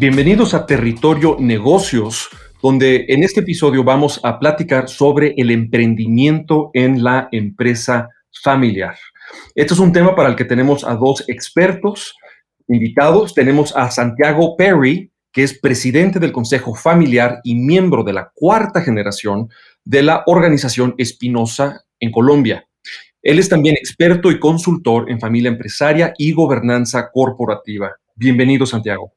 Bienvenidos a Territorio Negocios, donde en este episodio vamos a platicar sobre el emprendimiento en la empresa familiar. Este es un tema para el que tenemos a dos expertos invitados. Tenemos a Santiago Perry, que es presidente del Consejo Familiar y miembro de la cuarta generación de la organización Espinosa en Colombia. Él es también experto y consultor en familia empresaria y gobernanza corporativa. Bienvenido, Santiago.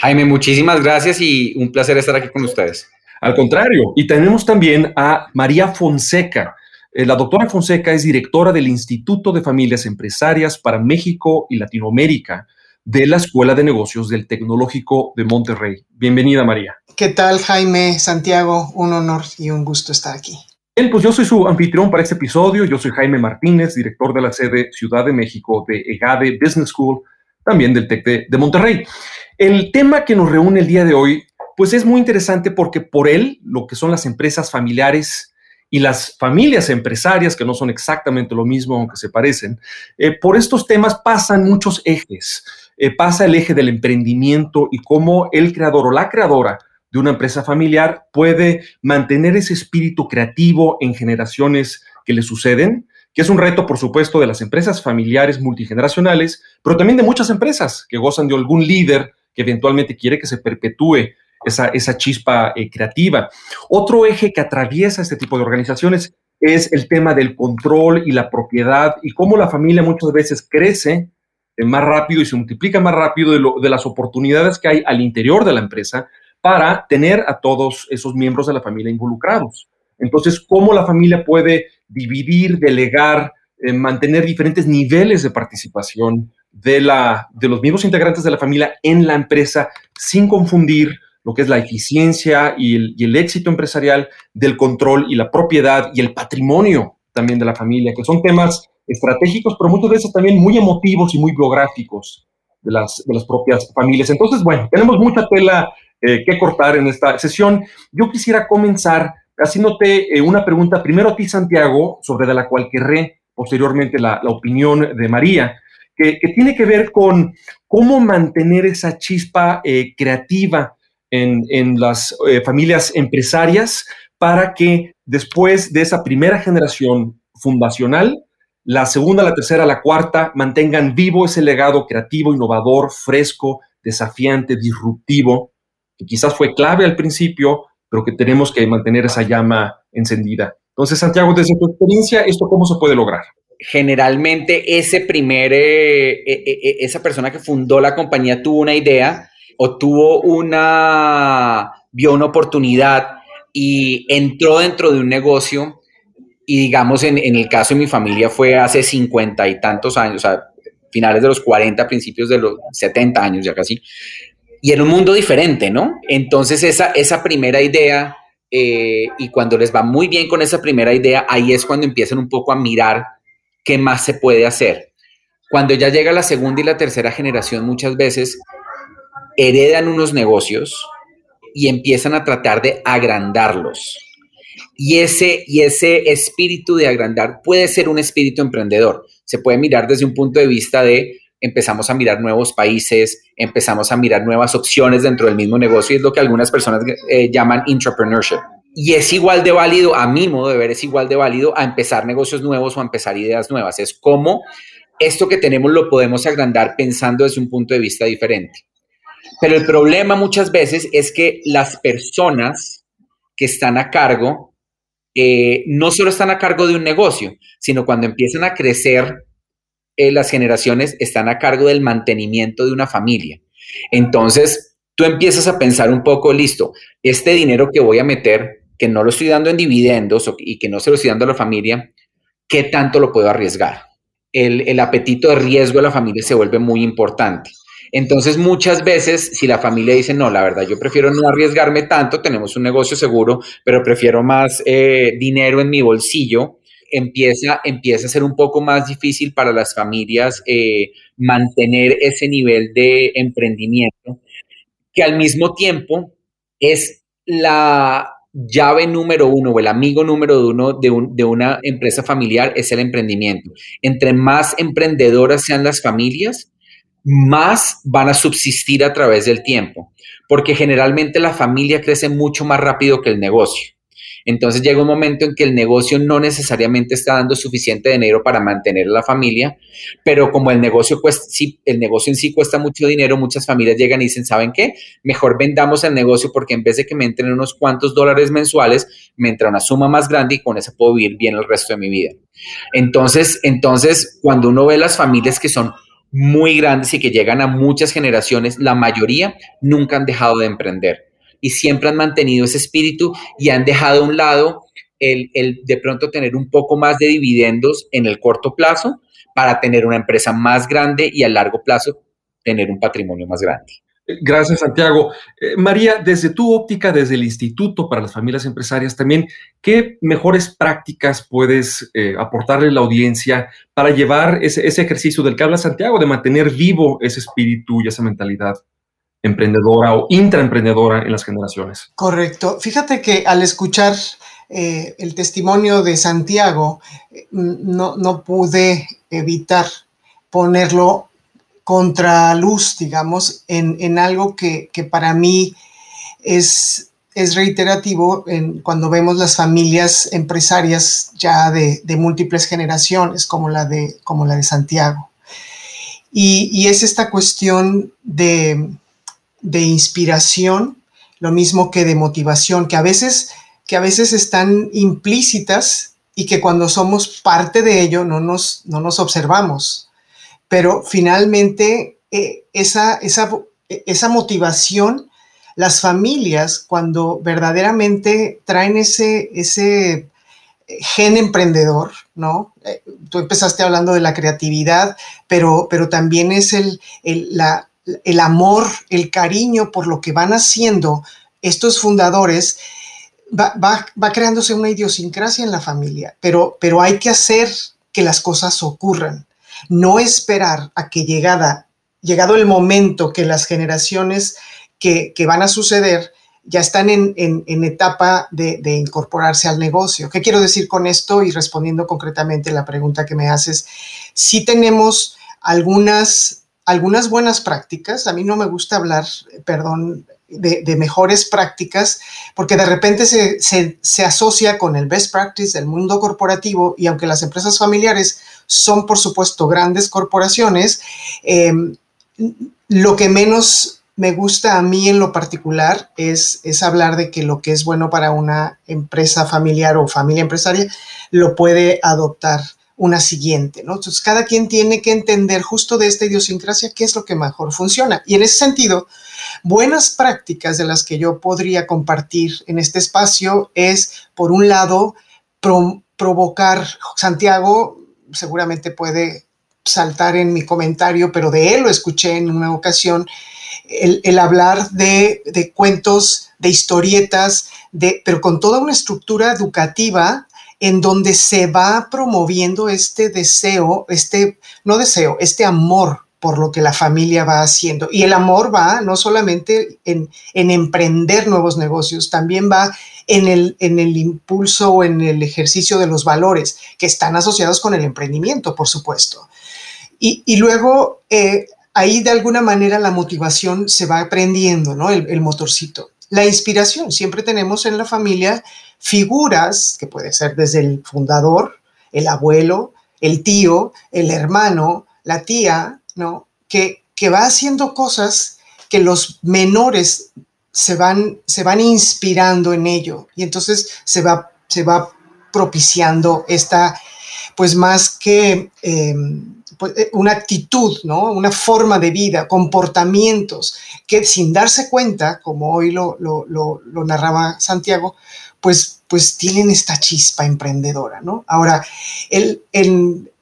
Jaime, muchísimas gracias y un placer estar aquí con ustedes. Al contrario, y tenemos también a María Fonseca. Eh, la doctora Fonseca es directora del Instituto de Familias Empresarias para México y Latinoamérica de la Escuela de Negocios del Tecnológico de Monterrey. Bienvenida, María. ¿Qué tal, Jaime, Santiago? Un honor y un gusto estar aquí. Bien, pues yo soy su anfitrión para este episodio. Yo soy Jaime Martínez, director de la sede Ciudad de México de EGADE Business School, también del TEC de, Monterrey. El tema que nos reúne el día de hoy, pues es muy interesante porque por él, lo que son las empresas familiares y las familias empresarias, que no son exactamente lo mismo, aunque se parecen, eh, por estos temas pasan muchos ejes. Eh, pasa el eje del emprendimiento y cómo el creador o la creadora de una empresa familiar puede mantener ese espíritu creativo en generaciones que le suceden, que es un reto, por supuesto, de las empresas familiares multigeneracionales, pero también de muchas empresas que gozan de algún líder que eventualmente quiere que se perpetúe esa, esa chispa eh, creativa. Otro eje que atraviesa este tipo de organizaciones es el tema del control y la propiedad y cómo la familia muchas veces crece más rápido y se multiplica más rápido de, de las oportunidades que hay al interior de la empresa para tener a todos esos miembros de la familia involucrados. Entonces, ¿cómo la familia puede dividir, delegar, eh, mantener diferentes niveles de participación de, la, de los miembros integrantes de la familia en la empresa sin confundir lo que es la eficiencia y el, y el éxito empresarial del control y la propiedad y el patrimonio también de la familia, que son temas estratégicos, pero muchas veces también muy emotivos y muy biográficos de las, de las propias familias. Entonces, bueno, tenemos mucha tela eh, que cortar en esta sesión. Yo quisiera comenzar haciéndote eh, una pregunta primero a ti, Santiago, sobre la cual querré posteriormente la, la opinión de María, que, tiene que ver con cómo mantener esa chispa eh, creativa en, en las familias empresarias para que después de esa primera generación fundacional la segunda, la tercera, la cuarta mantengan vivo ese legado creativo, innovador, fresco, desafiante, disruptivo, que quizás fue clave al principio, pero que tenemos que mantener esa llama encendida. Entonces, Santiago, desde tu experiencia, ¿esto cómo se puede lograr? Generalmente ese primer, eh, eh, eh, esa persona que fundó la compañía tuvo una idea o tuvo una, vio una oportunidad y entró dentro de un negocio y digamos, en, en, el caso de mi familia fue hace cincuenta y tantos años, o sea, finales de los 40, principios de los 70 años ya casi, y en un mundo diferente, ¿no? Entonces esa, esa primera idea, eh, y cuando les va muy bien con esa primera idea, ahí es cuando empiezan un poco a mirar qué más se puede hacer. Cuando ya llega la segunda y la tercera generación, muchas veces heredan unos negocios y empiezan a tratar de agrandarlos y ese, y ese espíritu de agrandar puede ser un espíritu emprendedor. Se puede mirar desde un punto de vista de empezamos a mirar nuevos países, empezamos a mirar nuevas opciones dentro del mismo negocio, y es lo que algunas personas eh, llaman entrepreneurship. Y es igual de válido, a mi modo de ver, es igual de válido a empezar negocios nuevos o a empezar ideas nuevas. Es como esto que tenemos lo podemos agrandar pensando desde un punto de vista diferente. Pero el problema muchas veces es que las personas que están a cargo eh, no solo están a cargo de un negocio, sino cuando empiezan a crecer eh, las generaciones, están a cargo del mantenimiento de una familia. Entonces, tú empiezas a pensar un poco, listo, este dinero que voy a meter, que no lo estoy dando en dividendos y que no se lo estoy dando a la familia, ¿qué tanto lo puedo arriesgar? El, el apetito de riesgo de la familia se vuelve muy importante. Entonces, muchas veces, si la familia dice, no, la verdad, yo prefiero no arriesgarme tanto, tenemos un negocio seguro, pero prefiero más eh, dinero en mi bolsillo, empieza, empieza a ser un poco más difícil para las familias eh, mantener ese nivel de emprendimiento, que al mismo tiempo es la llave número uno o el amigo número uno de, de una empresa familiar es el emprendimiento. Entre más emprendedoras sean las familias, más van a subsistir a través del tiempo, porque generalmente la familia crece mucho más rápido que el negocio. Entonces llega un momento en que el negocio no necesariamente está dando suficiente dinero para mantener a la familia, pero como el negocio cuesta, sí, el negocio en sí cuesta mucho dinero, muchas familias llegan y dicen, ¿saben qué? Mejor vendamos el negocio porque en vez de que me entren unos cuantos dólares mensuales, me entra una suma más grande y con eso puedo vivir bien el resto de mi vida. Entonces, entonces cuando uno ve las familias que son muy grandes y que llegan a muchas generaciones, la mayoría nunca han dejado de emprender y siempre han mantenido ese espíritu y han dejado a un lado el, el, de pronto tener un poco más de dividendos en el corto plazo para tener una empresa más grande y a largo plazo tener un patrimonio más grande. Gracias, Santiago. Eh, María, desde tu óptica, desde el Instituto para las Familias Empresarias, también, ¿qué mejores prácticas puedes eh, aportarle a la audiencia para llevar ese, ese, ejercicio del que habla Santiago, de mantener vivo ese espíritu y esa mentalidad emprendedora o intraemprendedora en las generaciones? Correcto. Fíjate que al escuchar eh, el testimonio de Santiago, no, no pude evitar ponerlo contraluz, digamos, en, algo que, para mí es, es reiterativo en, cuando vemos las familias empresarias ya de, múltiples generaciones, como la de, como la de Santiago. Y, es esta cuestión de, de, inspiración, lo mismo que de motivación, que a veces, que a veces están implícitas y que cuando somos parte de ello no nos, no nos observamos pero finalmente eh, esa, esa, motivación, las familias, cuando verdaderamente traen ese, ese gen emprendedor, ¿no? Eh, tú empezaste hablando de la creatividad, pero, pero también es el, el, amor, el cariño por lo que van haciendo estos fundadores. Va, va, creándose una idiosincrasia en la familia, pero, pero hay que hacer que las cosas ocurran no esperar a que llegada, llegado el momento que las generaciones que, van a suceder ya están en, etapa de, incorporarse al negocio. ¿Qué quiero decir con esto? Y respondiendo concretamente la pregunta que me haces, sí tenemos algunas, algunas buenas prácticas. A mí no me gusta hablar, perdón, de, mejores prácticas, porque de repente se, se, asocia con el best practice del mundo corporativo y aunque las empresas familiares son, por supuesto, grandes corporaciones, eh, lo que menos me gusta a mí en lo particular es, es hablar de que lo que es bueno para una empresa familiar o familia empresaria lo puede adoptar una siguiente, ¿no? Entonces, cada quien tiene que entender justo de esta idiosincrasia qué es lo que mejor funciona. Y en ese sentido, buenas prácticas de las que yo podría compartir en este espacio es, por un lado, provocar, Santiago seguramente puede saltar en mi comentario, pero de él lo escuché en una ocasión, el, hablar de, de, cuentos, de historietas, de, pero con toda una estructura educativa en donde se va promoviendo este deseo, este, no deseo, este amor por lo que la familia va haciendo. Y el amor va no solamente en, emprender nuevos negocios, también va en el, en el impulso o en el ejercicio de los valores que están asociados con el emprendimiento, por supuesto. Y, luego eh, ahí de alguna manera la motivación se va aprendiendo, ¿no? El, motorcito. La inspiración, siempre tenemos en la familia figuras, que puede ser desde el fundador, el abuelo, el tío, el hermano, la tía, ¿no? Que, que va haciendo cosas que los menores se van, se van inspirando en ello y entonces se va, se va propiciando esta, pues más que em, pues, eh, una actitud, ¿no? Una forma de vida, comportamientos que sin darse cuenta, como hoy lo, lo, lo, narraba Santiago, pues, pues tienen esta chispa emprendedora, ¿no? Ahora, el, el,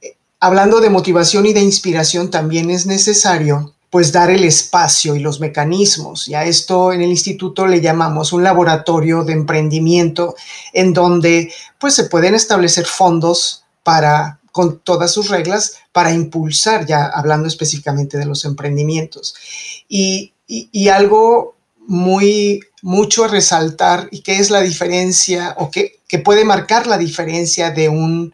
hablando de motivación y de inspiración, también es necesario pues dar el espacio y los mecanismos. Y a esto en el instituto le llamamos un laboratorio de emprendimiento en donde pues se pueden establecer fondos para con todas sus reglas para impulsar, ya hablando específicamente de los emprendimientos. Y, algo muy mucho a resaltar y que es la diferencia o que, puede marcar la diferencia de un,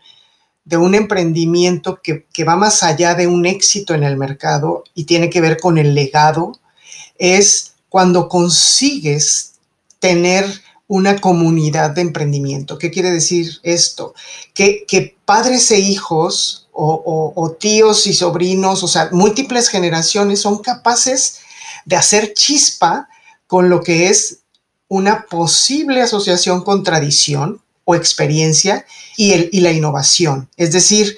de un emprendimiento que, que, va más allá de un éxito en el mercado y tiene que ver con el legado, es cuando consigues tener una comunidad de emprendimiento. ¿Qué quiere decir esto? Que, padres e hijos o, tíos y sobrinos, o sea, múltiples generaciones son capaces de hacer chispa con lo que es una posible asociación con tradición o experiencia y, el, y la innovación. Es decir,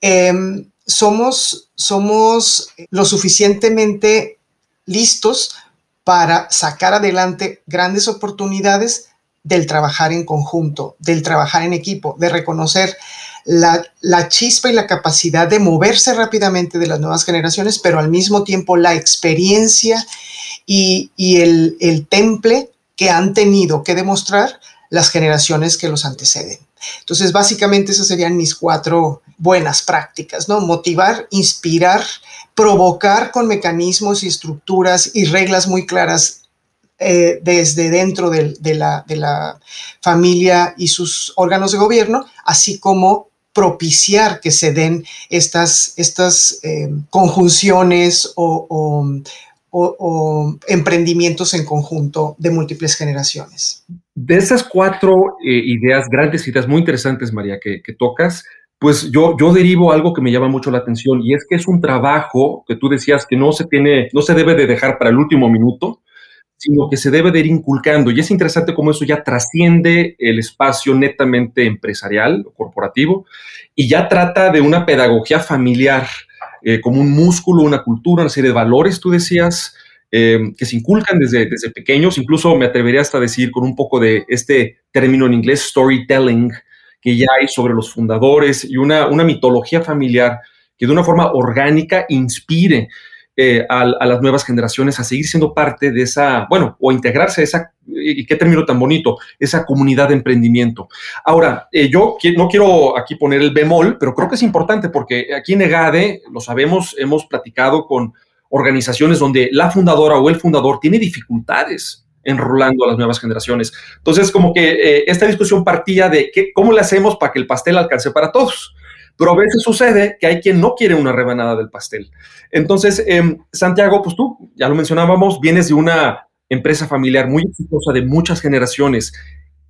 em, somos, somos lo suficientemente listos para sacar adelante grandes oportunidades del trabajar en conjunto, del trabajar en equipo, de reconocer la, chispa y la capacidad de moverse rápidamente de las nuevas generaciones, pero al mismo tiempo la experiencia y, el, el temple que han tenido que demostrar las generaciones que los anteceden. Entonces, básicamente esas serían mis cuatro buenas prácticas, ¿no? Motivar, inspirar, provocar con mecanismos y estructuras y reglas muy claras eh, desde dentro de, la, familia y sus órganos de gobierno, así como propiciar que se den estas, estas eh, conjunciones o, emprendimientos en conjunto de múltiples generaciones. De esas cuatro eh, ideas, grandes ideas muy interesantes, María, que, que tocas, pues yo, yo derivo algo que me llama mucho la atención y es que es un trabajo que tú decías que no se tiene, no se debe de dejar para el último minuto, sino que se debe de ir inculcando. Y es interesante cómo eso ya trasciende el espacio netamente empresarial o corporativo y ya trata de una pedagogía familiar, eh, como un músculo, una cultura, una serie de valores, tú decías, eh, que se inculcan desde, desde pequeños. Incluso me atrevería hasta a decir con un poco de este término en inglés, storytelling, que ya hay sobre los fundadores y una, una mitología familiar que de una forma orgánica inspire eh, a, las nuevas generaciones a seguir siendo parte de esa, bueno, o integrarse a esa, y qué término tan bonito, esa comunidad de emprendimiento. Ahora, eh, yo no quiero aquí poner el bemol, pero creo que es importante porque aquí en EGADE, lo sabemos, hemos platicado con organizaciones donde la fundadora o el fundador tiene dificultades enrolando a las nuevas generaciones. Entonces, como que eh, esta discusión partía de qué, cómo le hacemos para que el pastel alcance para todos. Pero a veces sucede que hay quien no quiere una rebanada del pastel. Entonces, em, Santiago, pues tú, ya lo mencionábamos, vienes de una empresa familiar muy exitosa de muchas generaciones.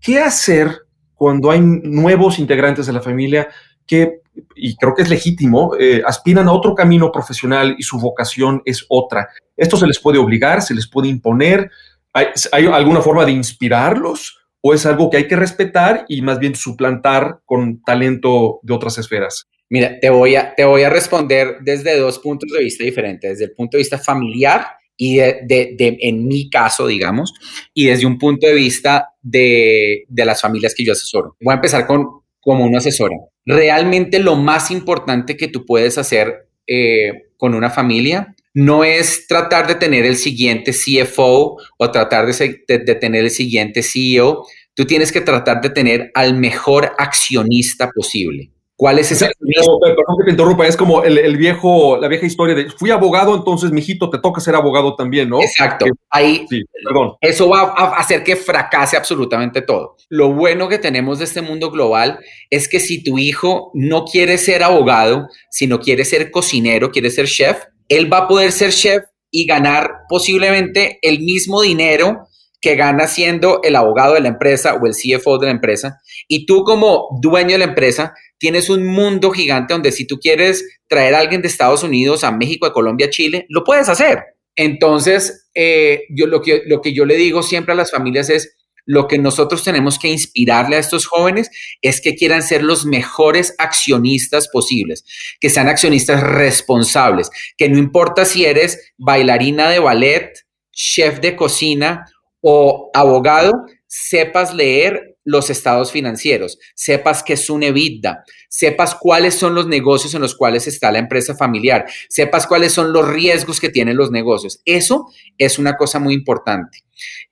¿Qué hacer cuando hay nuevos integrantes de la familia que, y creo que es legítimo, eh, aspiran a otro camino profesional y su vocación es otra? Esto se les puede obligar, se les puede imponer, ¿Hay, alguna forma de inspirarlos o es algo que hay que respetar y más bien suplantar con talento de otras esferas? Mira, te voy a, te voy a responder desde dos puntos de vista diferentes, desde el punto de vista familiar y de, en mi caso, digamos, y desde un punto de vista de, las familias que yo asesoro. Voy a empezar con como una asesora. Realmente lo más importante que tú puedes hacer eh, con una familia no es tratar de tener el siguiente CFO o tratar de, tener el siguiente CEO. Tú tienes que tratar de tener al mejor accionista posible. ¿Cuál es ese? perdón que te interrumpa, es como el, viejo, la vieja historia de fui abogado, entonces mijito, te toca ser abogado también, ¿no? Exacto. Ahí, perdón. Eso va a hacer que fracase absolutamente todo. Lo bueno que tenemos de este mundo global es que si tu hijo no quiere ser abogado, sino quiere ser cocinero, quiere ser chef, él va a poder ser chef y ganar posiblemente el mismo dinero que gana siendo el abogado de la empresa o el CFO de la empresa. Y tú como dueño de la empresa tienes un mundo gigante donde si tú quieres traer a alguien de Estados Unidos a México, a Colombia, a Chile, lo puedes hacer. Entonces, eh, yo, lo, que, lo que yo le digo siempre a las familias es, lo que nosotros tenemos que inspirarle a estos jóvenes es que quieran ser los mejores accionistas posibles, que sean accionistas responsables, que no importa si eres bailarina de ballet, chef de cocina o abogado, sepas leer los estados financieros, sepas qué es un EBITDA, sepas cuáles son los negocios en los cuales está la empresa familiar, sepas cuáles son los riesgos que tienen los negocios. Eso es una cosa muy importante.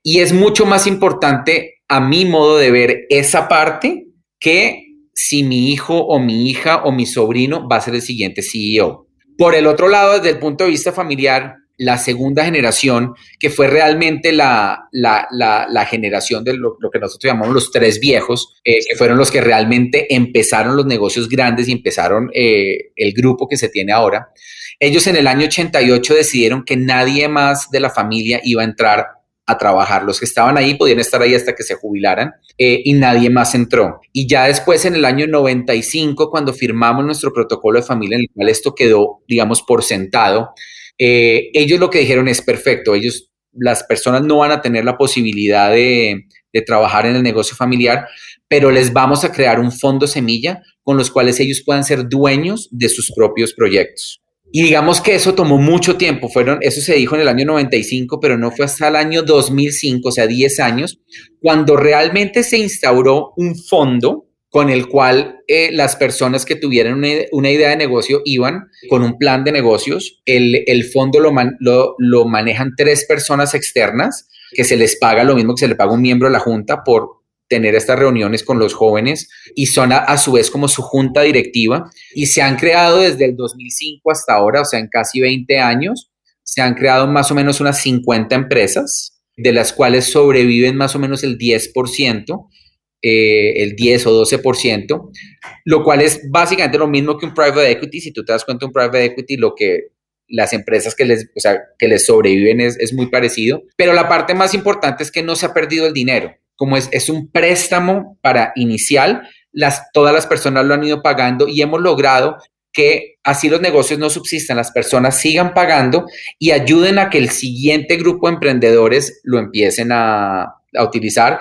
Y es mucho más importante a mi modo de ver esa parte que si mi hijo o mi hija o mi sobrino va a ser el siguiente CEO. Por el otro lado, desde el punto de vista familiar, la segunda generación, que fue realmente la, la, generación de lo, que nosotros llamamos los tres viejos, eh, que fueron los que realmente empezaron los negocios grandes y empezaron eh, el grupo que se tiene ahora. Ellos en el año 88 decidieron que nadie más de la familia iba a entrar a trabajar. Los que estaban ahí podían estar ahí hasta que se jubilaran eh, y nadie más entró. Y ya después, en el año 95, cuando firmamos nuestro protocolo de familia, en el cual esto quedó, digamos, por sentado, eh, ellos lo que dijeron es perfecto, ellos, las personas no van a tener la posibilidad de, de trabajar en el negocio familiar, pero les vamos a crear un fondo semilla con los cuales ellos puedan ser dueños de sus propios proyectos. Y digamos que eso tomó mucho tiempo, fueron, eso se dijo en el año 95, pero no fue hasta el año 2005, o sea, 10 años, cuando realmente se instauró un fondo con el cual eh, las personas que tuvieran una, idea de negocio iban con un plan de negocios. El, el fondo lo, lo, lo, manejan tres personas externas que se les paga lo mismo que se le paga un miembro de la junta por tener estas reuniones con los jóvenes y son a, a, su vez como su junta directiva. Y se han creado desde el 2005 hasta ahora, o sea, en casi 20 años, se han creado más o menos unas 50 empresas, de las cuales sobreviven más o menos el 10% eh, el 10 o 12%, lo cual es básicamente lo mismo que un private equity. Si tú te das cuenta, un private equity, lo que las empresas que les, o sea, que les sobreviven es, es, muy parecido. Pero la parte más importante es que no se ha perdido el dinero. Como es, es un préstamo para inicial, las, todas las personas lo han ido pagando y hemos logrado que así los negocios no subsistan, las personas sigan pagando y ayuden a que el siguiente grupo de emprendedores lo empiecen a, a utilizar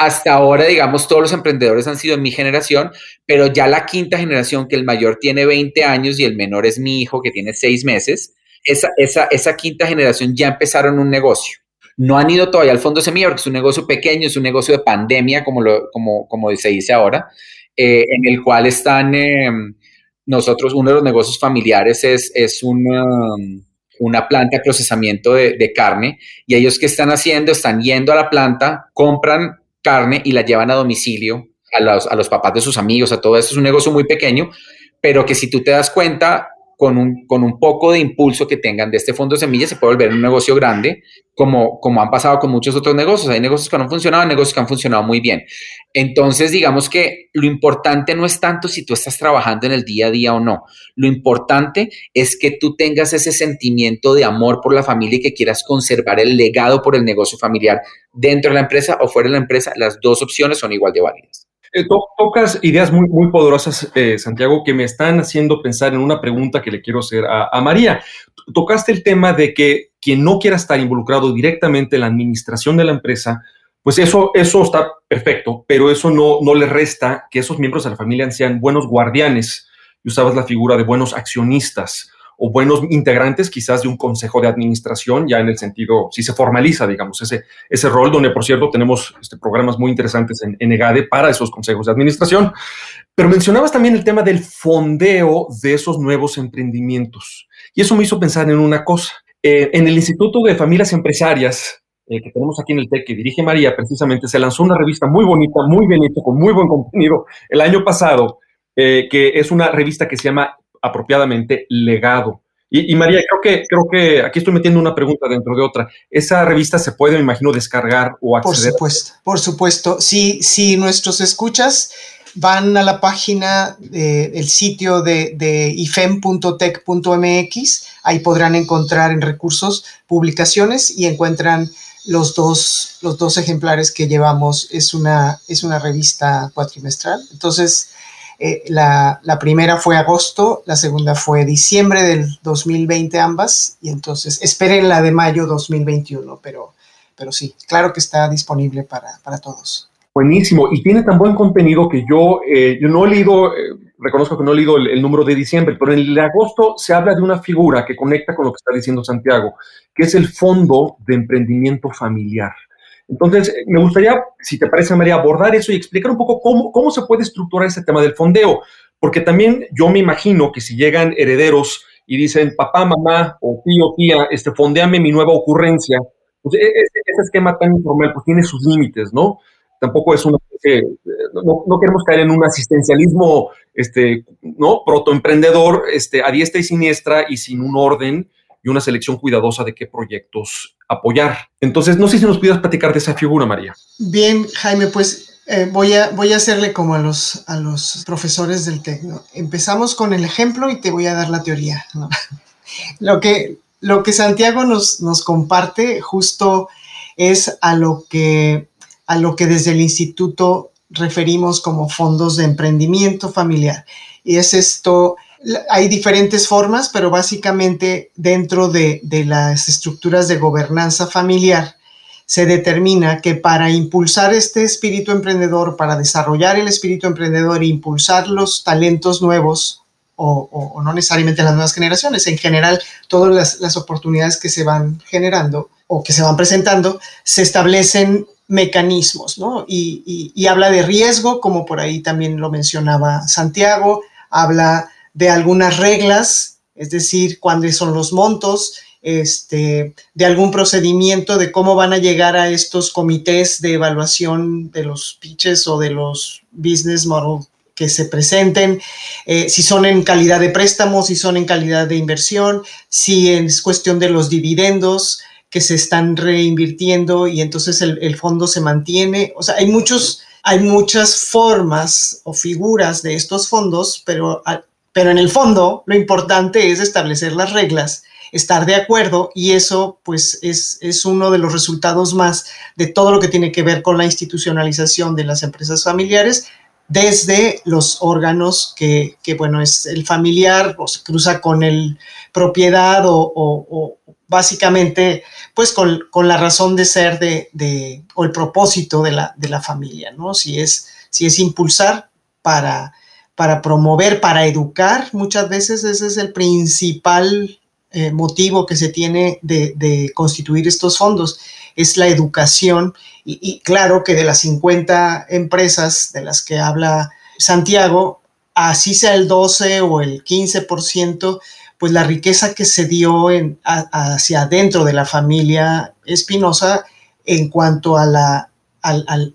hasta ahora, digamos, todos los emprendedores han sido en mi generación, pero ya la quinta generación, que el mayor tiene 20 años y el menor es mi hijo, que tiene 6 meses, esa, esa, esa quinta generación ya empezaron un negocio. No han ido todavía al fondo semilla porque es un negocio pequeño, es un negocio de pandemia, como, lo, como, como se dice ahora, eh, en el cual están em, nosotros, uno de los negocios familiares es, es una, una planta de procesamiento de, de, carne y ellos que están haciendo, están yendo a la planta, compran carne y la llevan a domicilio a los, a los papás de sus amigos, a todo eso. Es un negocio muy pequeño, pero que si tú te das cuenta, con un, con un poco de impulso que tengan de este fondo de semillas, se puede volver un negocio grande, como, como han pasado con muchos otros negocios. Hay negocios que no han funcionado, negocios que han funcionado muy bien. Entonces, digamos que lo importante no es tanto si tú estás trabajando en el día a día o no. Lo importante es que tú tengas ese sentimiento de amor por la familia y que quieras conservar el legado por el negocio familiar dentro de la empresa o fuera de la empresa. Las dos opciones son igual de válidas. Eh, tocas ideas muy, muy poderosas, eh, Santiago, que me están haciendo pensar en una pregunta que le quiero hacer a, María. Tocaste el tema de que quien no quiera estar involucrado directamente en la administración de la empresa, pues eso, eso está perfecto, pero eso no, no le resta que esos miembros de la familia sean buenos guardianes. Y usabas la figura de buenos accionistas o buenos integrantes quizás de un consejo de administración, ya en el sentido, si se formaliza, digamos, ese, ese rol, donde por cierto tenemos este, programas muy interesantes en, en EGADE para esos consejos de administración. Pero mencionabas también el tema del fondeo de esos nuevos emprendimientos. Y eso me hizo pensar en una cosa. Eh, en el Instituto de Familias Empresarias, eh, que tenemos aquí en el TEC, que dirige María, precisamente se lanzó una revista muy bonita, muy bien hecha, con muy buen contenido el año pasado, eh, que es una revista que se llama apropiadamente legado. Y, María, creo que, creo que aquí estoy metiendo una pregunta dentro de otra. ¿Esa revista se puede, me imagino, descargar o acceder? Por supuesto, por supuesto. Si, si nuestros escuchas van a la página del sitio de, de ifem.tech.mx, ahí podrán encontrar en recursos publicaciones y encuentran los dos, los dos ejemplares que llevamos. Es una, es una revista cuatrimestral. Entonces, eh, la, primera fue agosto, la segunda fue diciembre del 2020 ambas, y entonces esperen la de mayo 2021, pero, pero sí, claro que está disponible para, todos. Buenísimo, y tiene tan buen contenido que yo, eh, yo no he leído, eh, reconozco que no he leído el, número de diciembre, pero en el de agosto se habla de una figura que conecta con lo que está diciendo Santiago, que es el Fondo de Emprendimiento Familiar. Entonces, me gustaría, si te parece, María, abordar eso y explicar un poco cómo, cómo se puede estructurar ese tema del fondeo, porque también yo me imagino que si llegan herederos y dicen, papá, mamá o tío, tía, este, fondeame mi nueva ocurrencia, pues e, e, ese, esquema tan informal pues tiene sus límites, ¿no? Tampoco es una, no, no, queremos caer en un asistencialismo, este, ¿no? Protoemprendedor, este, a diestra y siniestra y sin un orden y una selección cuidadosa de qué proyectos apoyar. Entonces, no sé si nos pudieras platicar de esa figura, María. Bien, Jaime, pues eh, voy, a, voy a hacerle como a los, a los profesores del TEC. Empezamos con el ejemplo y te voy a dar la teoría. lo, que, lo que Santiago nos, nos comparte justo es a lo, que, a lo que desde el instituto referimos como fondos de emprendimiento familiar. Y es esto hay diferentes formas, pero básicamente dentro de, las estructuras de gobernanza familiar se determina que para impulsar este espíritu emprendedor, para desarrollar el espíritu emprendedor e impulsar los talentos nuevos, o, no necesariamente las nuevas generaciones, en general todas las, oportunidades que se van generando o que se van presentando, se establecen mecanismos, ¿no? Y, y habla de riesgo, como por ahí también lo mencionaba Santiago, habla de algunas reglas, es decir, cuáles son los montos, este, de algún procedimiento de cómo van a llegar a estos comités de evaluación de los pitches o de los business model que se presenten, eh, si son en calidad de préstamo, si son en calidad de inversión, si es cuestión de los dividendos que se están reinvirtiendo y entonces el, el fondo se mantiene. O sea, hay muchos, hay muchas formas o figuras de estos fondos, pero pero en el fondo, lo importante es establecer las reglas, estar de acuerdo y eso pues es, es, uno de los resultados más de todo lo que tiene que ver con la institucionalización de las empresas familiares desde los órganos que, que bueno, es el familiar o se cruza con el propiedad o, o, básicamente pues con, con, la razón de ser de, de, o el propósito de la, de la familia, ¿no? Si es, si es impulsar para para promover, para educar. Muchas veces ese es el principal eh, motivo que se tiene de, constituir estos fondos, es la educación. Y, claro que de las 50 empresas de las que habla Santiago, así sea el 12 o el 15%, pues la riqueza que se dio hacia adentro de la familia Espinosa en cuanto a la, al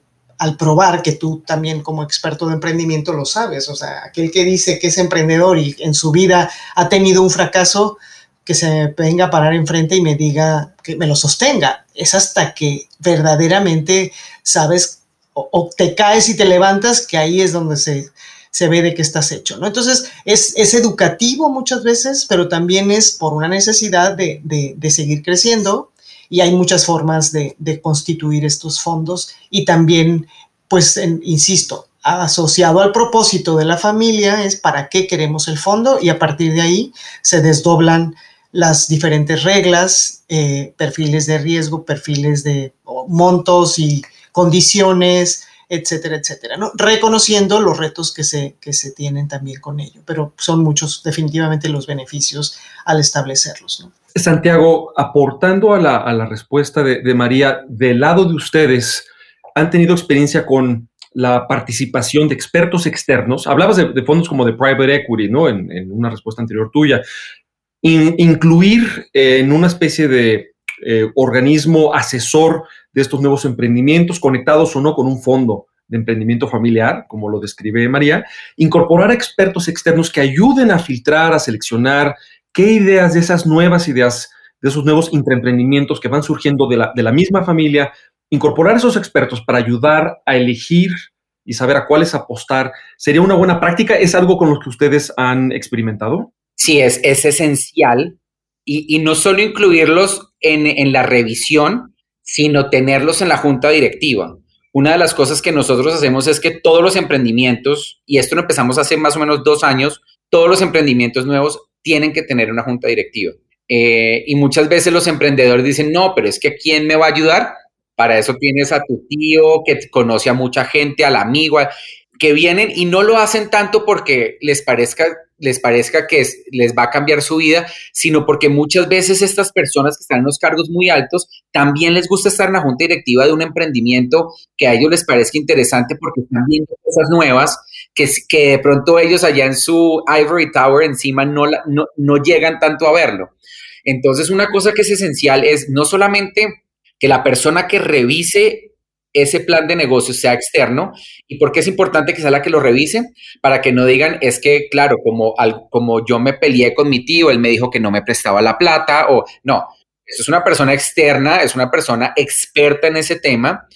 probar que tú también como experto de emprendimiento lo sabes. O sea, aquel que dice que es emprendedor y en su vida ha tenido un fracaso, que se venga a parar enfrente y me diga que me lo sostenga. Es hasta que verdaderamente sabes o, te caes y te levantas que ahí es donde se, se ve de qué estás hecho, ¿no? Entonces, es, es, educativo muchas veces, pero también es por una necesidad de, de, de seguir creciendo y hay muchas formas de, constituir estos fondos y también, pues, insisto, asociado al propósito de la familia es para qué queremos el fondo y a partir de ahí se desdoblan las diferentes reglas, eh, perfiles de riesgo, perfiles de montos y condiciones, etcétera, etcétera, ¿no? Reconociendo los retos que se, que se tienen también con ello, pero son muchos definitivamente los beneficios al establecerlos, ¿no? Santiago, aportando a la, respuesta de, María, del lado de ustedes, ¿han tenido experiencia con la participación de expertos externos? Hablabas de, fondos como de private equity, ¿no? En, una respuesta anterior tuya. incluir en una especie de eh, organismo asesor de estos nuevos emprendimientos, conectados o no con un fondo de emprendimiento familiar, como lo describe María, incorporar expertos externos que ayuden a filtrar, a seleccionar qué ideas de esas nuevas ideas, de esos nuevos intraemprendimientos que van surgiendo de la, misma familia, incorporar esos expertos para ayudar a elegir y saber a cuáles apostar, ¿sería una buena práctica? ¿Es algo con lo que ustedes han experimentado? Sí, es, es esencial. Y, y no solo incluirlos en, en la revisión, sino tenerlos en la junta directiva. Una de las cosas que nosotros hacemos es que todos los emprendimientos, y esto lo empezamos hace más o menos dos años, todos los emprendimientos nuevos tienen que tener una junta directiva. Eh, y muchas veces los emprendedores dicen, no, pero es que ¿quién me va a ayudar? Para eso tienes a tu tío que conoce a mucha gente, al amigo. que vienen y no lo hacen tanto porque les parezca les parezca que les va a cambiar su vida, sino porque muchas veces estas personas que están en los cargos muy altos también les gusta estar en la junta directiva de un emprendimiento que a ellos les parezca interesante porque están viendo cosas nuevas que, de pronto ellos allá en su Ivory Tower encima no, no, no llegan tanto a verlo. Entonces, una cosa que es esencial es no solamente que la persona que revise ese plan de negocio sea externo. ¿Y por qué es importante que sea la que lo revise? Para que no digan, es que, claro, como, como yo me peleé con mi tío, él me dijo que no me prestaba la plata, o no, eso es una persona externa, es una persona experta en ese tema,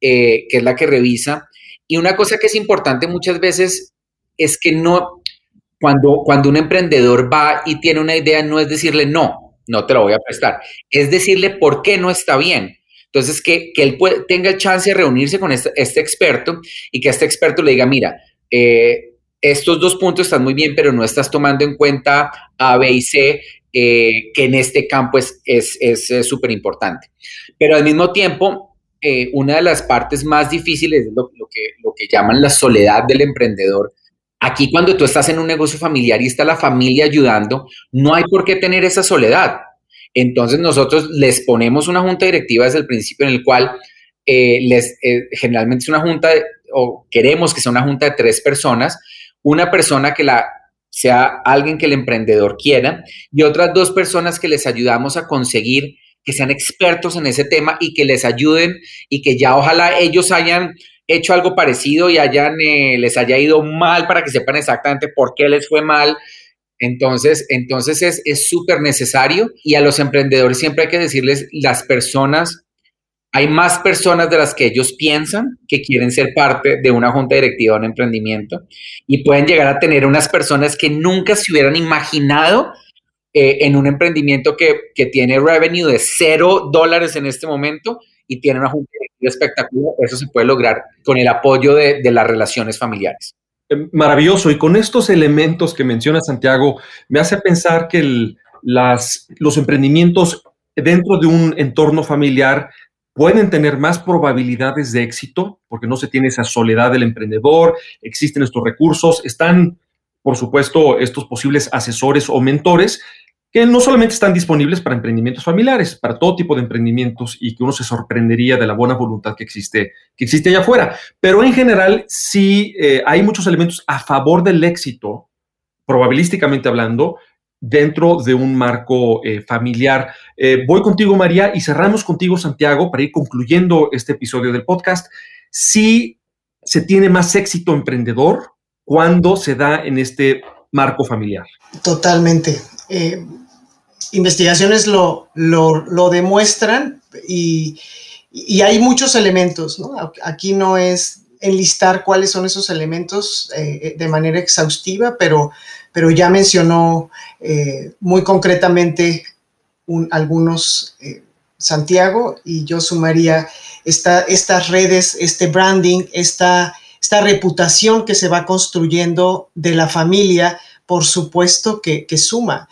eh, que es la que revisa. Y una cosa que es importante muchas veces es que no, cuando, cuando un emprendedor va y tiene una idea, no es decirle no, no te lo voy a prestar, es decirle por qué no está bien entonces, que, él tenga el chance de reunirse con este, este, experto y que este experto le diga, mira, eh, estos dos puntos están muy bien, pero no estás tomando en cuenta A, B y C, eh, que en este campo es súper es, importante. Pero al mismo tiempo, eh, una de las partes más difíciles es lo, que, lo que llaman la soledad del emprendedor. Aquí cuando tú estás en un negocio familiar y está la familia ayudando, no hay por qué tener esa soledad. Entonces nosotros les ponemos una junta directiva desde el principio en el cual eh, les, eh, generalmente es una junta, o queremos que sea una junta de tres personas, una persona que la sea alguien que el emprendedor quiera y otras dos personas que les ayudamos a conseguir que sean expertos en ese tema y que les ayuden y que ya ojalá ellos hayan hecho algo parecido y hayan, eh, les haya ido mal para que sepan exactamente por qué les fue mal. Entonces, entonces es súper necesario y a los emprendedores siempre hay que decirles, las personas, hay más personas de las que ellos piensan que quieren ser parte de una junta directiva de un emprendimiento y pueden llegar a tener unas personas que nunca se hubieran imaginado eh, en un emprendimiento que, tiene revenue de cero dólares en este momento y tiene una junta espectacular. Eso se puede lograr con el apoyo de las relaciones familiares. Eh, maravilloso. Y con estos elementos que menciona Santiago, me hace pensar que las, los emprendimientos dentro de un entorno familiar pueden tener más probabilidades de éxito porque no se tiene esa soledad del emprendedor, existen estos recursos, están, por supuesto, estos posibles asesores o mentores que no solamente están disponibles para emprendimientos familiares, para todo tipo de emprendimientos y que uno se sorprendería de la buena voluntad que existe, que existe allá afuera. Pero en general, sí eh, hay muchos elementos a favor del éxito, probabilísticamente hablando, dentro de un marco eh, familiar. Eh, voy contigo, María, y cerramos contigo, Santiago, para ir concluyendo este episodio del podcast. Si se tiene más éxito emprendedor cuando se da en este marco familiar. Totalmente investigaciones lo, lo, demuestran y, hay muchos elementos. Aquí no es enlistar cuáles son esos elementos eh, de manera exhaustiva, pero, pero ya mencionó eh, muy concretamente algunos eh, Santiago y yo sumaría esta, estas redes, este branding, esta, esta reputación que se va construyendo de la familia, por supuesto que, que suma.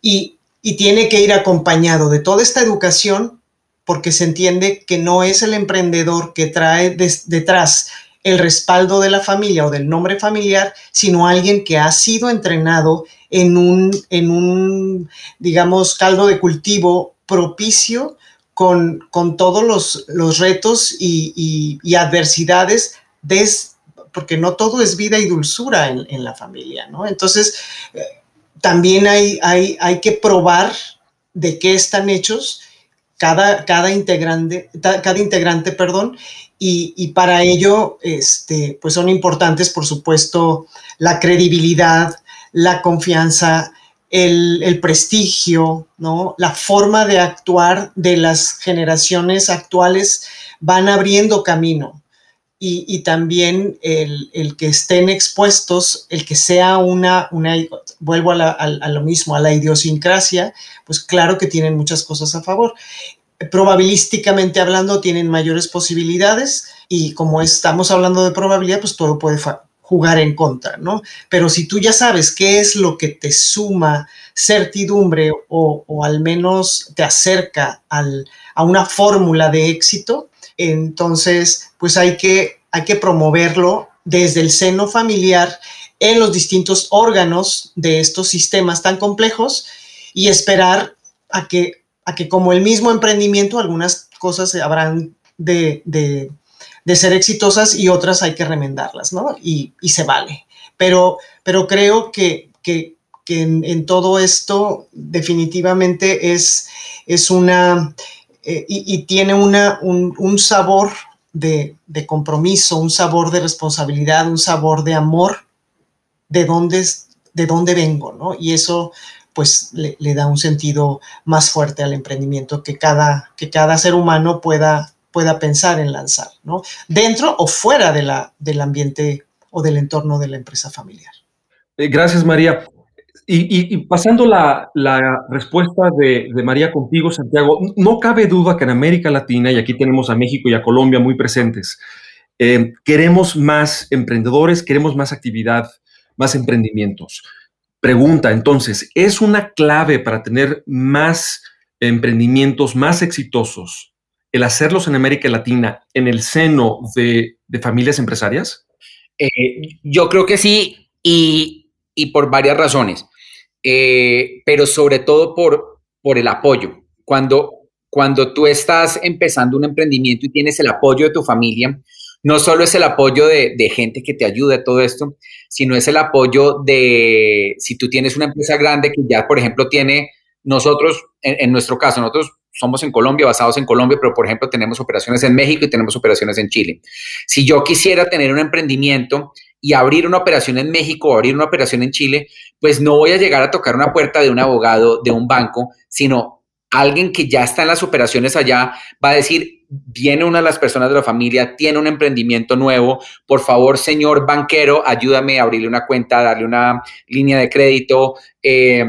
Y, y tiene que ir acompañado de toda esta educación porque se entiende que no es el emprendedor que trae detrás el respaldo de la familia o del nombre familiar, sino alguien que ha sido entrenado en un, en un digamos, caldo de cultivo propicio con, con todos los, los retos y, y, adversidades, des, porque no todo es vida y dulzura en, la familia, ¿no? Entonces, eh, también hay, hay, hay que probar de qué están hechos cada, cada integrante, cada integrante, perdón, y, para ello, este, pues son importantes, por supuesto, la credibilidad, la confianza, el, el, prestigio, ¿no? La forma de actuar de las generaciones actuales van abriendo camino y, también el, que estén expuestos, el que sea una, una vuelvo a, lo mismo, a la idiosincrasia, pues claro que tienen muchas cosas a favor. Probabilísticamente hablando, tienen mayores posibilidades y como estamos hablando de probabilidad, pues todo puede jugar en contra, ¿no? Pero si tú ya sabes qué es lo que te suma certidumbre o, o al menos te acerca al, a una fórmula de éxito, entonces pues hay que, hay que promoverlo desde el seno familiar en los distintos órganos de estos sistemas tan complejos y esperar a que, a que como el mismo emprendimiento, algunas cosas habrán de, ser exitosas y otras hay que remendarlas, ¿no? Y, se vale. Pero, pero creo que, que, en, todo esto definitivamente es, es una, eh, y, tiene un, sabor de, compromiso, un sabor de responsabilidad, un sabor de amor de dónde, de dónde vengo, ¿no? Y eso pues le, da un sentido más fuerte al emprendimiento que cada, que cada ser humano pueda, pueda pensar en lanzar, ¿no? Dentro o fuera de la, del ambiente o del entorno de la empresa familiar. Eh, gracias, María. Y, pasando la, respuesta de, María contigo, Santiago, no cabe duda que en América Latina, y aquí tenemos a México y a Colombia muy presentes, eh, queremos más emprendedores, queremos más actividad más emprendimientos. Pregunta, entonces, ¿es una clave para tener más emprendimientos más exitosos el hacerlos en América Latina en el seno de, familias empresarias? Eh, yo creo que sí y, por varias razones, eh, pero sobre todo por, por el apoyo. Cuando, cuando tú estás empezando un emprendimiento y tienes el apoyo de tu familia, no solo es el apoyo de, gente que te ayude a todo esto, sino es el apoyo de, si tú tienes una empresa grande que ya, por ejemplo, tiene, nosotros, en, nuestro caso, nosotros somos en Colombia, basados en Colombia, pero por ejemplo tenemos operaciones en México y tenemos operaciones en Chile. Si yo quisiera tener un emprendimiento y abrir una operación en México abrir una operación en Chile, pues no voy a llegar a tocar una puerta de un abogado, de un banco, sino alguien que ya está en las operaciones allá va a decir, viene una de las personas de la familia, tiene un emprendimiento nuevo, por favor, señor banquero, ayúdame a abrirle una cuenta, darle una línea de crédito. Eh,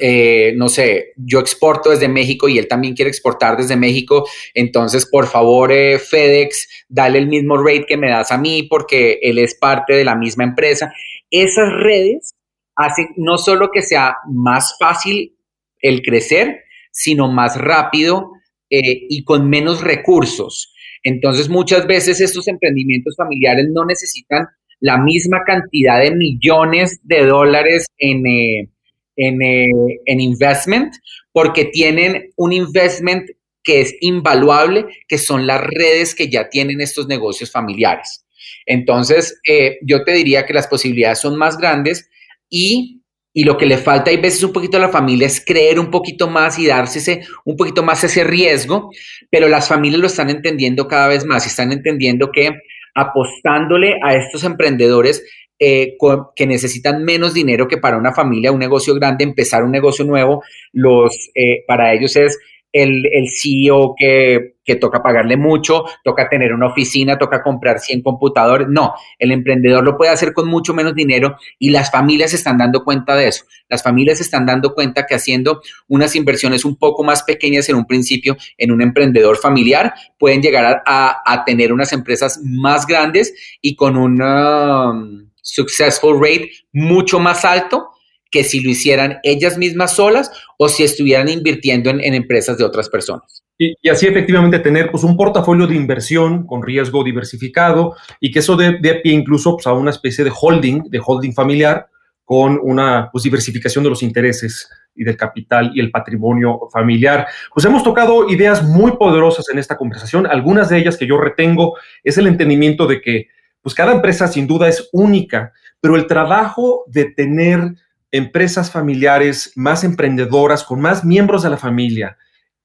eh, no sé, yo exporto desde México y él también quiere exportar desde México, entonces por favor eh, FedEx, dale el mismo rate que me das a mí porque él es parte de la misma empresa. Esas redes hacen no solo que sea más fácil el crecer, sino más rápido eh, y con menos recursos. Entonces, muchas veces estos emprendimientos familiares no necesitan la misma cantidad de millones de dólares en, en, eh, en investment, porque tienen un investment que es invaluable, que son las redes que ya tienen estos negocios familiares. Entonces, yo te diría que las posibilidades son más grandes y y lo que le falta hay veces un poquito a la familia es creer un poquito más y darse un poquito más ese riesgo, pero las familias lo están entendiendo cada vez más y están entendiendo que apostándole a estos emprendedores eh, que necesitan menos dinero que para una familia, un negocio grande, empezar un negocio nuevo, los, eh, para ellos es el, el CEO que, que, toca pagarle mucho, toca tener una oficina, toca comprar 100 computadores. No, el emprendedor lo puede hacer con mucho menos dinero y las familias están dando cuenta de eso. Las familias están dando cuenta que haciendo unas inversiones un poco más pequeñas en un principio en un emprendedor familiar pueden llegar a, a, tener unas empresas más grandes y con un um, successful rate mucho más alto que si lo hicieran ellas mismas solas o si estuvieran invirtiendo en, empresas de otras personas. Y, así efectivamente tener pues, un portafolio de inversión con riesgo diversificado y que eso dé, pie incluso pues, a una especie de holding, de holding familiar con una pues, diversificación de los intereses y del capital y el patrimonio familiar. Pues hemos tocado ideas muy poderosas en esta conversación. Algunas de ellas que yo retengo es el entendimiento de que pues cada empresa sin duda es única, pero el trabajo de tener empresas familiares más emprendedoras, con más miembros de la familia,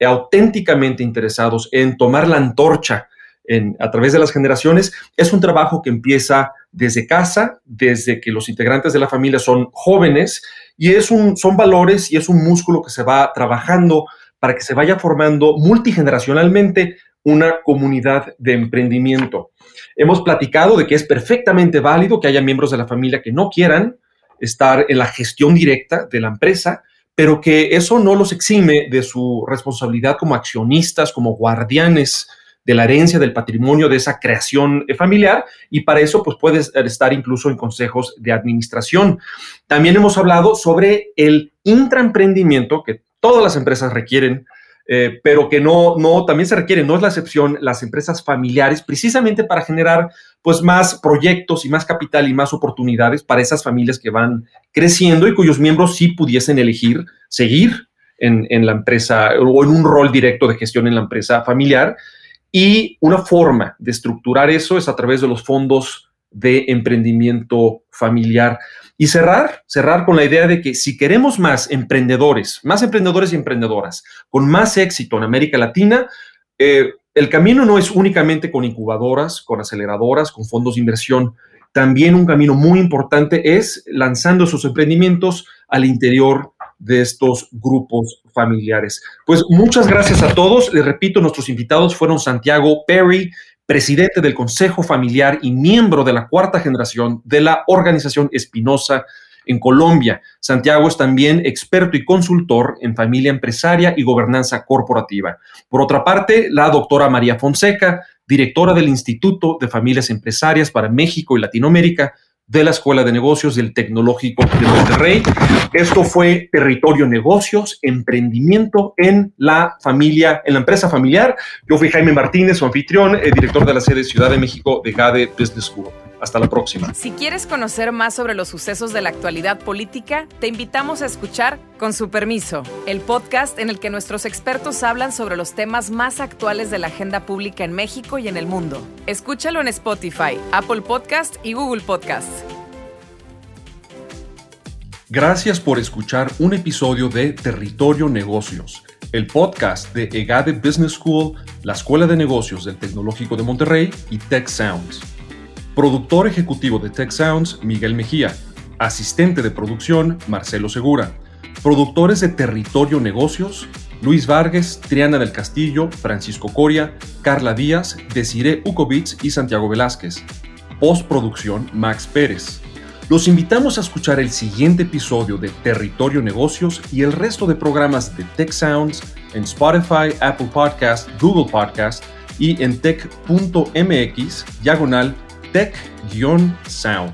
auténticamente interesados en tomar la antorcha a través de las generaciones, es un trabajo que empieza desde casa, desde que los integrantes de la familia son jóvenes, y es un, son valores y es un músculo que se va trabajando para que se vaya formando multigeneracionalmente una comunidad de emprendimiento. Hemos platicado de que es perfectamente válido que haya miembros de la familia que no quieran estar en la gestión directa de la empresa, pero que eso no los exime de su responsabilidad como accionistas, como guardianes de la herencia, del patrimonio, de esa creación familiar, y para eso pues puedes estar incluso en consejos de administración. También hemos hablado sobre el intraemprendimiento que todas las empresas requieren eh, pero que no, no, también se requiere, no es la excepción, las empresas familiares, precisamente para generar pues más proyectos y más capital y más oportunidades para esas familias que van creciendo y cuyos miembros sí pudiesen elegir seguir en, en la empresa o en un rol directo de gestión en la empresa familiar. Y una forma de estructurar eso es a través de los fondos de emprendimiento familiar. Y cerrar, cerrar con la idea de que si queremos más emprendedores, más emprendedores y emprendedoras con más éxito en América Latina, eh, el camino no es únicamente con incubadoras, con aceleradoras, con fondos de inversión. También un camino muy importante es lanzando esos emprendimientos al interior de estos grupos familiares. Pues muchas gracias a todos. Les repito, nuestros invitados fueron Santiago Perry, presidente del Consejo Familiar y miembro de la cuarta generación de la organización Espinosa en Colombia. Santiago es también experto y consultor en familia empresaria y gobernanza corporativa. Por otra parte, la doctora María Fonseca, directora del Instituto de Familias Empresarias para México y Latinoamérica, de la Escuela de Negocios del Tecnológico de Monterrey. Esto fue Territorio Negocios, emprendimiento en la familia, en la empresa familiar. Yo fui Jaime Martínez, su anfitrión, el eh, director de la sede Ciudad de México de GADE Business School. Hasta la próxima. Si quieres conocer más sobre los sucesos de la actualidad política, te invitamos a escuchar Con su permiso, el podcast en el que nuestros expertos hablan sobre los temas más actuales de la agenda pública en México y en el mundo. Escúchalo en Spotify, Apple Podcast y Google Podcast. Gracias por escuchar un episodio de Territorio Negocios, el podcast de EGADE Business School, la Escuela de Negocios del Tecnológico de Monterrey y Tech Sounds. Productor ejecutivo de Tech Sounds, Miguel Mejía. Asistente de producción, Marcelo Segura. Productores de Territorio Negocios, Luis Vargas, Triana del Castillo, Francisco Coria, Carla Díaz, Desiree Ukovitz y Santiago Velázquez. Postproducción, Max Pérez. Los invitamos a escuchar el siguiente episodio de Territorio Negocios y el resto de programas de Tech Sounds en Spotify, Apple Podcast, Google Podcast y en tech.mx diagonal Tech-Sound.